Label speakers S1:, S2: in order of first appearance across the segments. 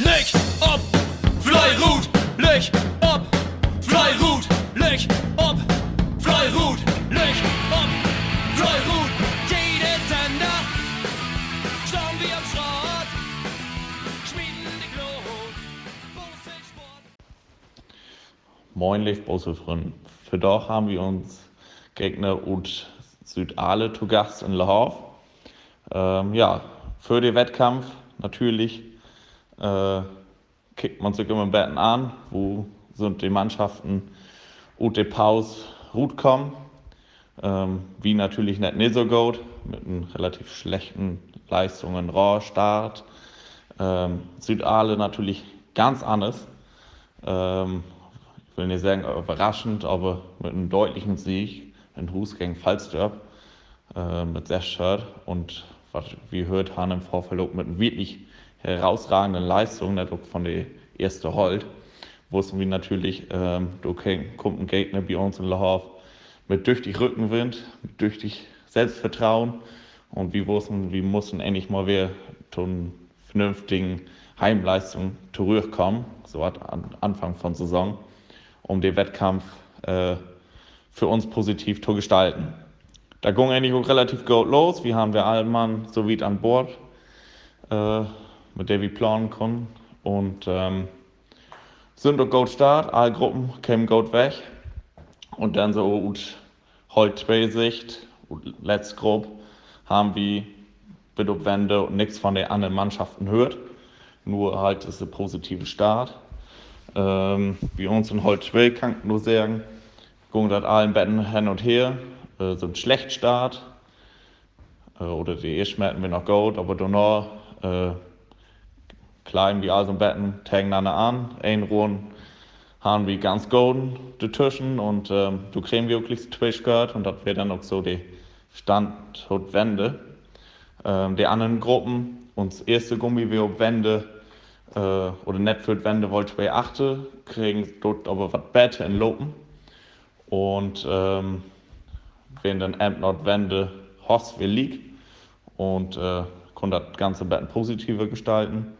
S1: Licht ob, Fleirut, Licht ob, Fleirut, Licht ob, Fleirut, Licht ob, Fleirut. Jede Sender, schauen wir am Schrott, schmieden die Glut.
S2: Moin, liebe Boselfreunde. Für doch haben wir uns Gegner und Südale zu Gast in Le Havre. Ähm, ja, für den Wettkampf natürlich äh, kickt man sich immer Betten an, wo sind die Mannschaften und die Pause gut kommen. Ähm, wie natürlich nicht nicht so gut, mit einem relativ schlechten Leistungen, Rohrstart. Ähm, Südale natürlich ganz anders. Ähm, ich will nicht sagen überraschend, aber mit einem deutlichen Sieg in Hus gegen Falsterb äh, mit sechs Shirt und was wir gehört haben im Vorfeld mit einer wirklich herausragenden Leistung, nicht auch von der ersten Holt, wussten wir natürlich, ähm, da kommt ein Gegner bei uns in Lauf mit tüchtig Rückenwind, mit tüchtig Selbstvertrauen und wir wussten, wir mussten endlich mal wieder zu vernünftigen Heimleistung zurückkommen, so hat am Anfang von Saison, um den Wettkampf äh, für uns positiv zu gestalten. Da ging eigentlich auch relativ gut los. Wir haben wir alle Mann so weit an Bord, äh, mit der wir planen konnten. Und ähm, sind auch gut Start, alle Gruppen kämen gut weg. Und dann so gut heute zwei Sicht, letzte Gruppe, haben wir bitte Wende und nichts von den anderen Mannschaften hört. Nur halt ist ein positiver Start. Ähm, wie uns in Holzschwil kann ich nur sagen, gehen das allen Betten hin und her äh, so ein Schlechtstart. Äh, oder die ersten merken wir noch gut, aber danach äh, klein wie Betten tagen an, ein Ruhen haben wir ganz golden die Tischen und ähm, du kriegen wirklich Twitch gehört und das wäre dann auch so die Stand und Wende. Ähm, die anderen Gruppen, uns erste Gummi wir Wende äh, oder die Wende wollte wir achte, kriegen dort aber was besser in Lopen und ähm, wenn dann Amp Nordwende Hoss will liegt und äh, konnte das ganze Betten positiver gestalten.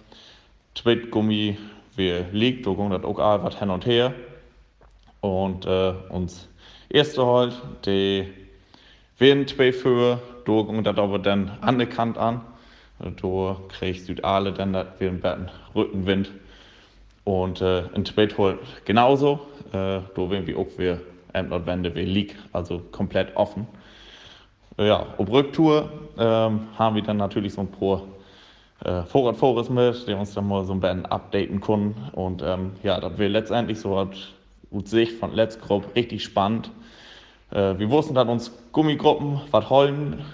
S2: Tweetgummi wir liegt, da ging das auch was hin und her. Und äh, uns erste halt, die werden zwei für, da ging das aber dann anerkannt an. Da krieg Südale dann das wir Betten Rückenwind. Und äh, in Tweet halt genauso. Äh, da werden wir auch wir Endnotwende wie League, also komplett offen. Ja, auf Rücktour ähm, haben wir dann natürlich so ein paar äh, Vorrat mit, die uns dann mal so ein bisschen updaten können. Und ähm, ja, das wird letztendlich so aus Sicht von Let's Group richtig spannend. Äh, wir wussten dann uns Gummigruppen, was holen,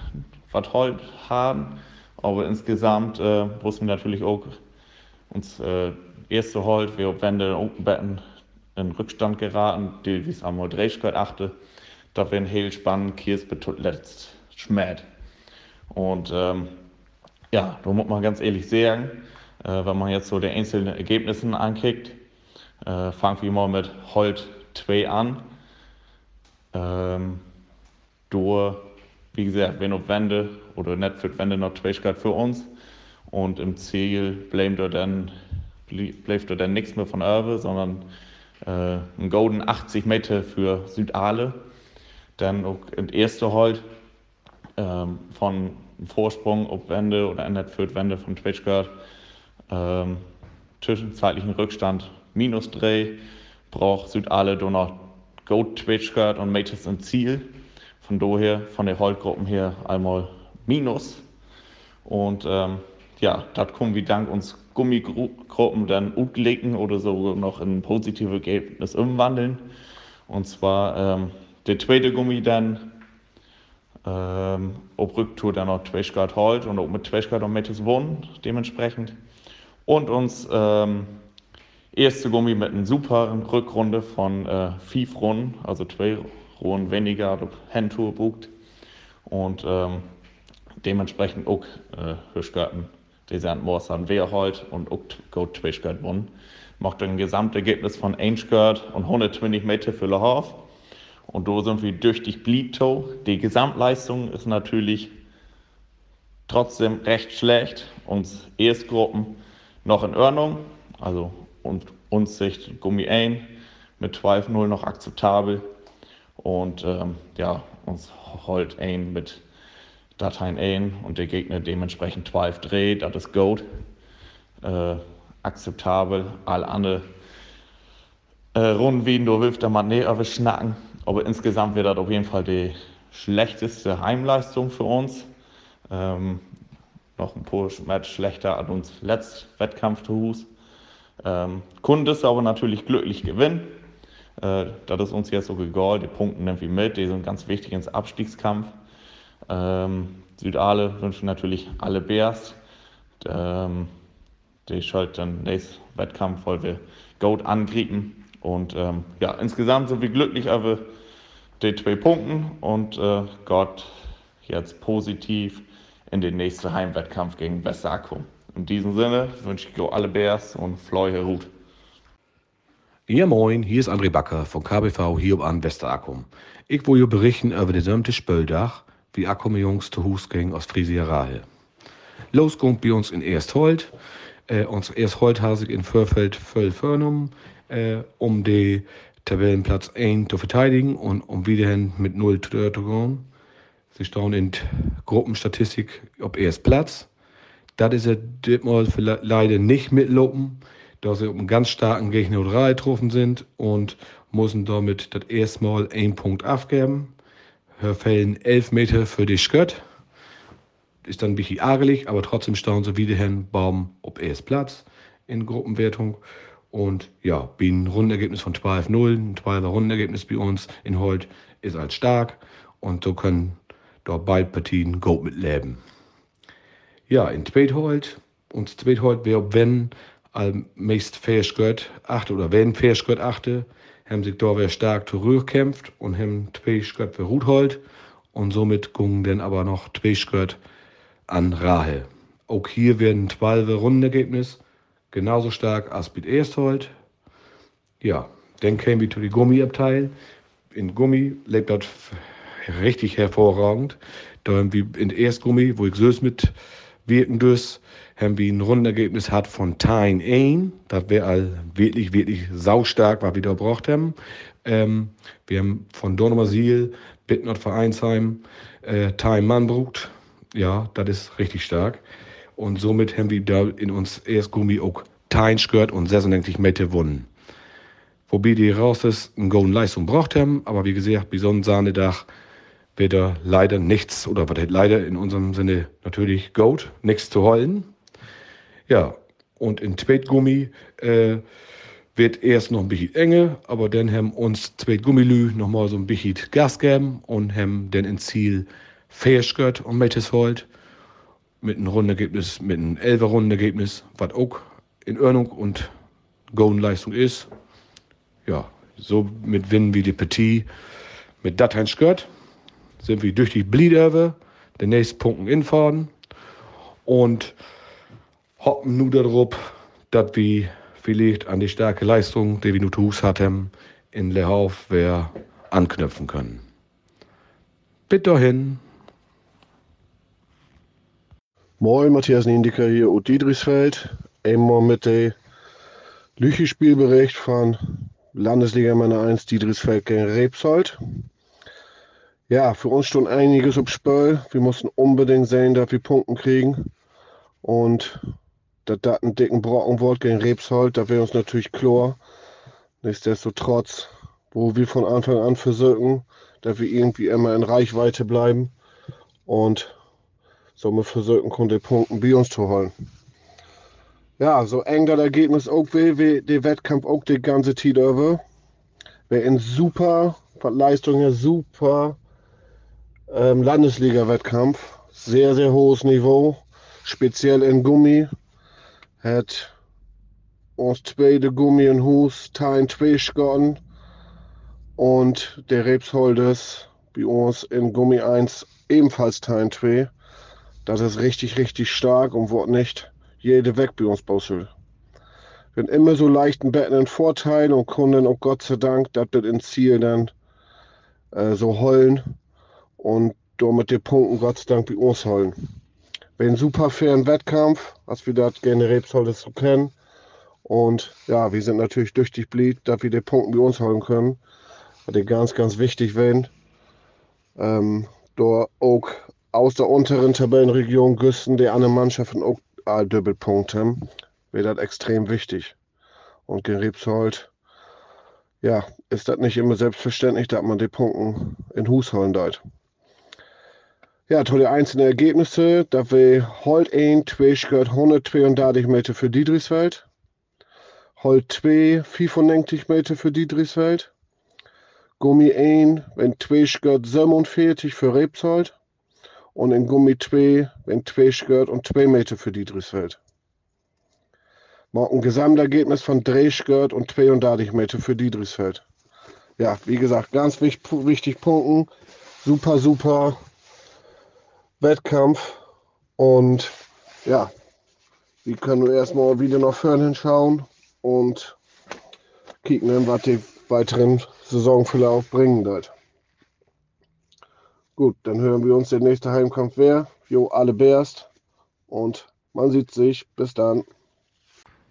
S2: was holen haben, aber insgesamt äh, wussten wir natürlich auch uns äh, erste Holt, wir Wände und Betten in Rückstand geraten, die wie es am Drehschritt achte, da werden heel spannend, Kiers letzt schmäht. Und ähm, ja, da muss man ganz ehrlich sagen, äh, wenn man jetzt so die einzelnen Ergebnisse ankickt, äh, fangen wir mal mit Holt 2 an. Ähm, durch, wie gesagt, wenn auf Wende oder nicht für Wende noch Schwierigkeit für uns. Und im Ziel bleibt er dann, nichts mehr von Erbe, sondern äh, ein Golden 80 Meter für Südale. Dann auch in erste Holt ähm, von Vorsprung ob Wende oder ändert für Wende von Twitchguard. Ähm, zwischenzeitlichen Rückstand minus 3 braucht Südale nur noch Gold Twitchguard und Mates im Ziel. Von daher, von der Holtgruppen her einmal minus. Und ähm, ja, das kommen wir dank uns Gummigruppen dann umlegen oder so noch in positive Ergebnis umwandeln. Und zwar ähm, der zweite Gummi dann ähm, ob Rücktour dann noch Twashguard holt und ob mit Twashguard und Metis wohnen dementsprechend. Und uns ähm, erste Gummi mit einer super Rückrunde von äh, fünf Runden, also zwei Runden weniger, Handtour bucht. Und ähm, dementsprechend auch äh, Hirschgarten die sind Morsan Wehrhold und auch Go Twishgard gewonnen. Macht ein Gesamtergebnis von 1 und 120 Meter für Le Und da sind wir durch Blito. Die Gesamtleistung ist natürlich trotzdem recht schlecht. Uns Erstgruppen noch in Ordnung. Also und uns Sicht Gummi 1 mit 12-0 noch akzeptabel. Und ähm, ja, uns holt ein mit Dateien ein und der Gegner dementsprechend 12 dreht, das ist gut. Äh, akzeptabel. Alle anderen äh, Runden wie du willst, da mal näher schnacken. Aber insgesamt wird das auf jeden Fall die schlechteste Heimleistung für uns. Ähm, noch ein Push-Match schlechter als uns letzt Wettkampf Hus. Ähm, Kunde ist aber natürlich glücklich gewinnen. Äh, das ist uns jetzt so gegolten, die Punkte nehmen wir mit, die sind ganz wichtig ins Abstiegskampf. Ähm, Südale wünschen natürlich alle Bears. Ähm, die schalten dann nächsten Wettkampf, weil wir Goat angrieben. Und ähm, ja, insgesamt sind wir glücklich über die zwei Punkten und äh, Gott jetzt positiv in den nächsten Heimwettkampf gegen Westakum. In diesem Sinne wünsche ich alle Bears und Floy Herut.
S3: Ja moin, hier ist André Backer von KBV hier an Westerakum. Ich will euch berichten über den gesamten Spöldach, wie Akkum Jungs zu Hus gingen aus Friesia Rahe. Los kommt bei uns in Ersthold. Äh, uns Ersthold hat sich in Vorfeld voll vorgenommen, äh, um den Tabellenplatz 1 zu verteidigen und um wiederhin mit 0 zu gehen. Sie stehen in Gruppenstatistik auf erst Platz. Das ist ja diesmal leider nicht mitlopen, da sie auf einen ganz starken Gegner 3 getroffen sind und müssen damit das erste Mal einen Punkt abgeben. Fällen 11 Meter für die Skött. Ist dann ein bisschen ärgerlich, aber trotzdem stehen sie wieder hin, Baum auf erst Platz in Gruppenwertung. Und ja, wie ein Rundenergebnis von 12-0, ein 12er Rundenergebnis bei uns in Holt ist als stark. Und so können dort beide Partien gut mitleben. Ja, in Tweethold, uns Tweethold wäre, wenn am meist Fährschgött achte oder wenn Fährschgött achte, haben sich da wer stark zurückkämpft und haben zwei für Ruthold und somit gingen dann aber noch zwei an Rahe. Auch hier werden 12 Rundenergebnis genauso stark als mit Ersthold. Ja, dann kämen wir zu die Gummiabteil. In Gummi lebt das richtig hervorragend. Da haben wir in Erstgummi, wo ich süß mit wirken durch, haben wir ein Rundenergebnis hat von Tyne 1. Das wäre all wirklich, wirklich saustark, was wir da braucht haben. Ähm, wir haben von Dornumersiel, Bittnot Vereinsheim, äh, Time Mannbrucht. Ja, das ist richtig stark. Und somit haben wir da in uns Erstgummi auch Tyne gehört und 96 Meter gewonnen. Wobei die raus ist, eine gute Leistung braucht haben, aber wie gesagt, bei so einem Sahnedach wird da leider nichts, oder was leider in unserem Sinne natürlich Goat, nichts zu holen. Ja, und in Zweitgummi äh, wird erst noch ein bisschen enge, aber dann haben uns Zweitgummilü noch mal so ein bisschen Gas gegeben und haben dann ins Ziel Fairskirt und Metteshold mit einem Rundenergebnis, mit einem elfer Rundenergebnis, was auch in Ordnung und Golden Leistung ist. Ja, so mit Winnen wie die Partie mit Dateien Skirt sind wir durch die Bliederwe den nächsten Punkten infahren und hoffen nur darauf, dass wir vielleicht an die starke Leistung, die wir nur Hus hatten, in Lehauf wer anknüpfen können. Bitte dahin.
S4: Moin, Matthias Niendiker hier aus Diedrichsfeld. Einmal mit dem Lüchi-Spielbericht von Landesliga Männer 1 Diedrichsfeld gegen Rebsold. Ja, für uns stand einiges auf Spiel. Wir mussten unbedingt sehen, dass wir Punkte kriegen. Und das einen dicken Brocken wird gegen Rebsold, da wäre uns natürlich klar. Nichtsdestotrotz, wo wir von Anfang an versuchen, dass wir irgendwie immer in Reichweite bleiben und somit versuchen können, die Punkte bei uns zu holen. Ja, so eng das Ergebnis auch will, wie der Wettkampf auch die ganze Zeit über. Wäre ein super, von Leistung super ähm, Landesliga-Wettkampf. Sehr, sehr hohes Niveau. Speziell in Gummi. Hat uns zweite Gummi und Hus Teil zwei gegotten. Und der Rebsholders bei uns in Gummi 1 ebenfalls Teil 2. Das ist richtig, richtig stark und wird nicht jede weg bei uns. Wir haben immer so leichten Betten einen Vorteil und können dann auch Gott sei Dank, das wird ins Ziel dann äh, so heulen und damit die Punkten Gott sei Dank bei uns holen. Bin super fairen Wettkampf, als wir das gerne Rebsold so kennen. Und ja, wir sind natürlich tüchtig blieb, dass wir die Punkte bei uns holen können. Was ganz, ganz wichtig wenn. Ähm, da auch aus der unteren Tabellenregion Güsten die anderen Mannschaften auch all Doppelpunkte. Wäre das extrem wichtig. Und gegen Rebsold, ja, ist das nicht immer selbstverständlich, dass man die Punkte in Hus holen darf. Ja, tolle einzelne Ergebnisse. Da wir Holt 1, 2 gehört 132 Meter für Diedrichsfeld. Holt 2, 95 Meter für Diedrichsfeld. Gummi 1, wenn 2 gehört 47 für Rebsold. Und in Gummi 2, wenn 2 gehört und 2 Meter für Diedrichsfeld. Mal ein Gesamtergebnis von 3 gehört und 32 Meter für Diedrichsfeld. Ja, wie gesagt, ganz wichtig, wichtig Punkten. Super, super Wettkampf. Und ja, wir können erstmal wieder nach vorne schauen und kicken, was die weiteren Saisonverlauf bringen wird. Gut, dann hören wir uns der nächste Heimkampf wer. Jo, alle Bärst. Und man sieht sich. Bis dann.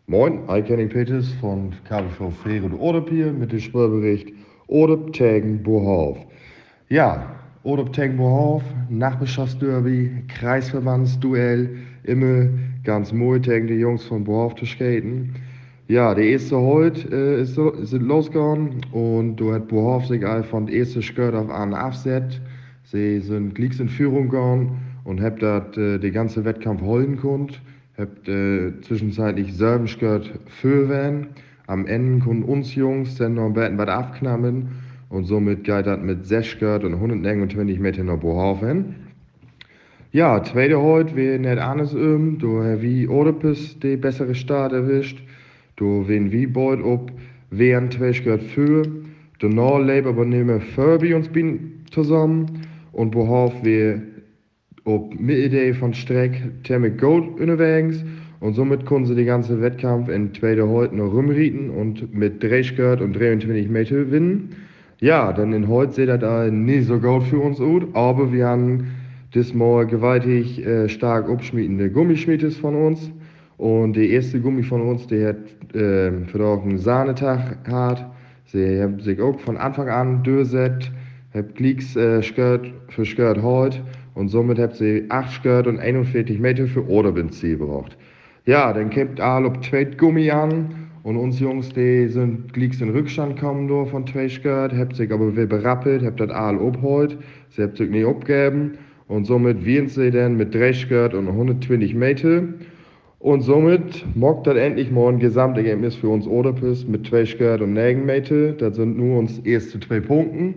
S5: Moin, ich Henning Peters von KBV Frere und hier mit dem Spielbericht Ordep Tegen Bohauf. Ja, Ordep Tegen Bohauf, Nachbarschaftsderby, Kreisverbandsduell, immer ganz mooi tegen die Jungs von Bohauf zu skaten. Ja, der erste heute äh, ist, ist losgegangen und du hat Bohauf sich von der ersten Skirt auf an aufset. Sie sind gleich in Führung gegangen und habt das äh, den ganzen Wettkampf holen können. Habt äh, zwischenzeitlich selben Skirt für werden. Am Ende konnten uns Jungs dann noch ein bisschen was abknappen und somit geht das mit 6 Skirt und 129 Meter nach Bohafen. Ja, zweite heute wäre nicht anders um. Du hast wie Oedipus die bessere Start erwischt. Du wen wie beut ob während zwei Skirt für. Danach leben aber nicht mehr Furby uns bin zusammen und behauf wir ob Mitte von Streck Thermic Gold unterwegs und somit konnten sie den ganzen Wettkampf in zweiter heute noch rumrieten und mit 3 Skirt und 23 Meter gewinnen. Ja, dann in heute seht ihr da nicht so gut für uns aus, aber wir haben diesmal gewaltig äh, stark abschmiedende Gummischmiedes von uns. Und der erste Gummi von uns, der hat äh, für einen Sahnetag gehabt. Sie haben sich auch von Anfang an durchgesetzt, habt Gleeks äh, Skirt für Skirt heute und somit habt sie 8 Skirt und 41 Meter für Oderbenzil gebraucht. Ja, dann kippt all ob zweit Gummi an und uns Jungs, die sind Gleeks in Rückstand kommen nur von zwei Skirt, habt sich aber wieder berappelt, habt das all abgeholt, sie habt sich nicht abgegeben und somit wiren sie dann mit 3 Skirt und 120 Meter. Und somit mockt das endlich mal ein Gesamtergebnis für uns Oderpis mit zwei Skirt und 9 Meter. Das sind nur uns erste zwei Punkten.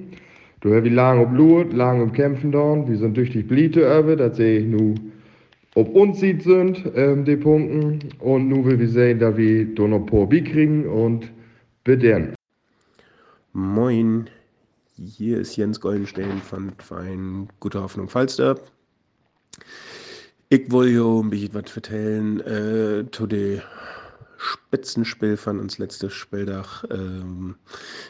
S5: Du hast wie lange ob Lut, lange um Kämpfen da. Wir sind durch die Blite über, das sehe ich nur, ob uns sieht sind, ähm, die Punkten. Und nur will wir sehen, wir da ein paar B kriegen und bitte.
S6: Moin, hier ist Jens Goldenstein von Verein Gute Hoffnung Falster. Ich will hier ein bisschen was erzählen äh, zu dem Spitzenspiel von uns letztes Spieldach. Ähm,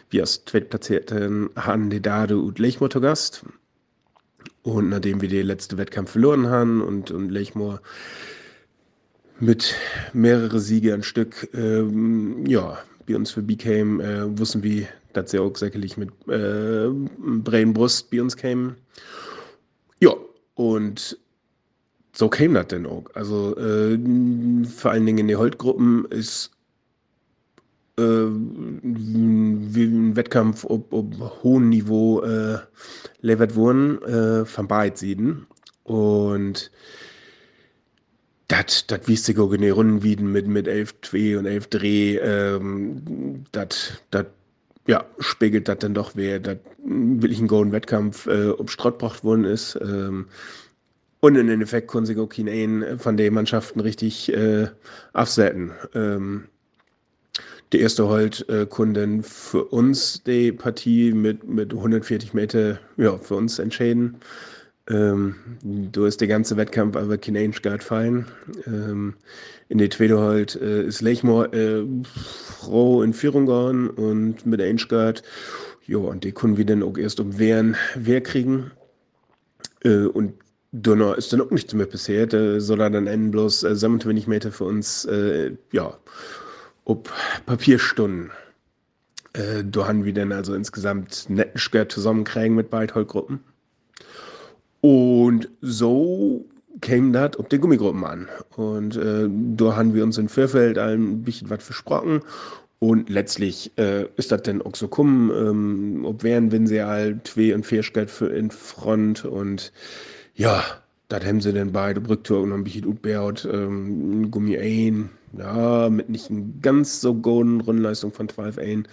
S6: wir als Zweitplatzierten haben die Dade und Lechmoor zu Gast. Und nachdem wir den letzten Wettkampf verloren haben und, und Lechmoor mit mehrere Siege ein Stück, ähm, ja, bei uns für BCame, äh, wussten wir, dass sie auch sicherlich mit äh, Brainbrust bei uns kämen. Ja, und so käme das denn auch. Also äh, vor allen Dingen in den Holtgruppen ist äh, wie ein Wettkampf auf, auf hohem Niveau äh, levert wurden äh, von beiden Seiten. Und das das wies sich auch in den Runden wieder mit, mit 11-2 und 11 Dreh. Ähm, das ja, spiegelt das dann doch, wer das wirklich ein golden Wettkampf äh, um Strott gebracht worden ist. Ähm, und im Endeffekt konnten auch keine von den Mannschaften richtig äh, aufsetzen. Ähm, der erste Holt äh, konnte für uns die Partie mit, mit 140 Meter ja, für uns entscheiden. Ähm, du ist der ganze Wettkampf aber kein Guard fallen. Ähm, in der zweiten Holt äh, ist Lechmoor äh, froh in Führung gegangen und mit Guard, ja, und die konnten wir dann auch erst um Wehren, Wehr kriegen. Äh, und Donner ist dann auch nichts mehr passiert, äh, sondern dann enden bloß äh, 27 Meter für uns, äh, ja, ob Papierstunden. Äh, da haben wir dann also insgesamt netten Skirt zusammenkriegen mit beiden Holzgruppen. Und so käme das auf die Gummigruppen an. Und äh, da haben wir uns in Vierfeld ein bisschen was versprochen. Und letztlich äh, ist das dann auch so kommen, ähm, ob wären, wenn sie halt zwei und vier für in Front und ja, das haben sie dann beide Brücktour noch ein bisschen utbeaut, ähm, Gummi ein, ja, mit nicht ganz so guten Rundleistung von 12 ein,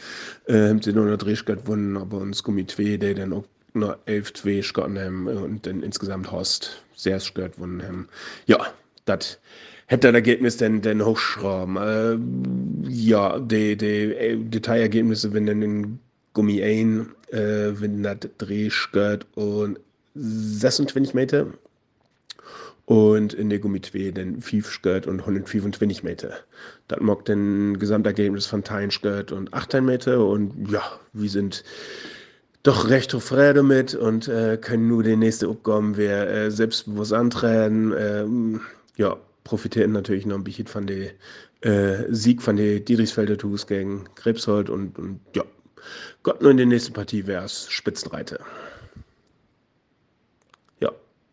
S6: äh, haben sie noch eine Drehskirt gewonnen, aber uns Gummi 2, der dann auch noch 11 2 Skotten haben und dann insgesamt Horst sehr Skirt gewonnen haben. Ja, das hätte das Ergebnis denn, denn hochschrauben. Äh, ja, die, die äh, Detailergebnisse, wenn dann in Gummi 1, äh, wenn das Drehskirt und 26 Meter und in der Gummi 2 dann 5 Skirt und 125 Meter. Das macht dann Gesamtergebnis von 10 Skirt und 18 Meter und ja, wir sind doch recht zufrieden mit und äh, können nur die nächste Aufgaben wir äh, selbstbewusst antreten. Ähm, ja, profitieren natürlich noch ein bisschen von dem äh, Sieg von den Dietrichsfelder Tugus gegen Krebshold und, und ja, Gott nur in der nächsten Partie wäre es Spitzenreiter.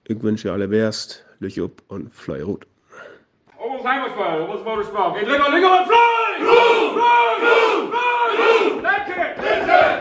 S6: Ich wünsche alle Best, Lüch up und Fly Rot.
S7: Almost Heimatfall, almost Motorsport. Geht Linker, Linker und Fly! Fly! Fly! Fly! Fly! Danke!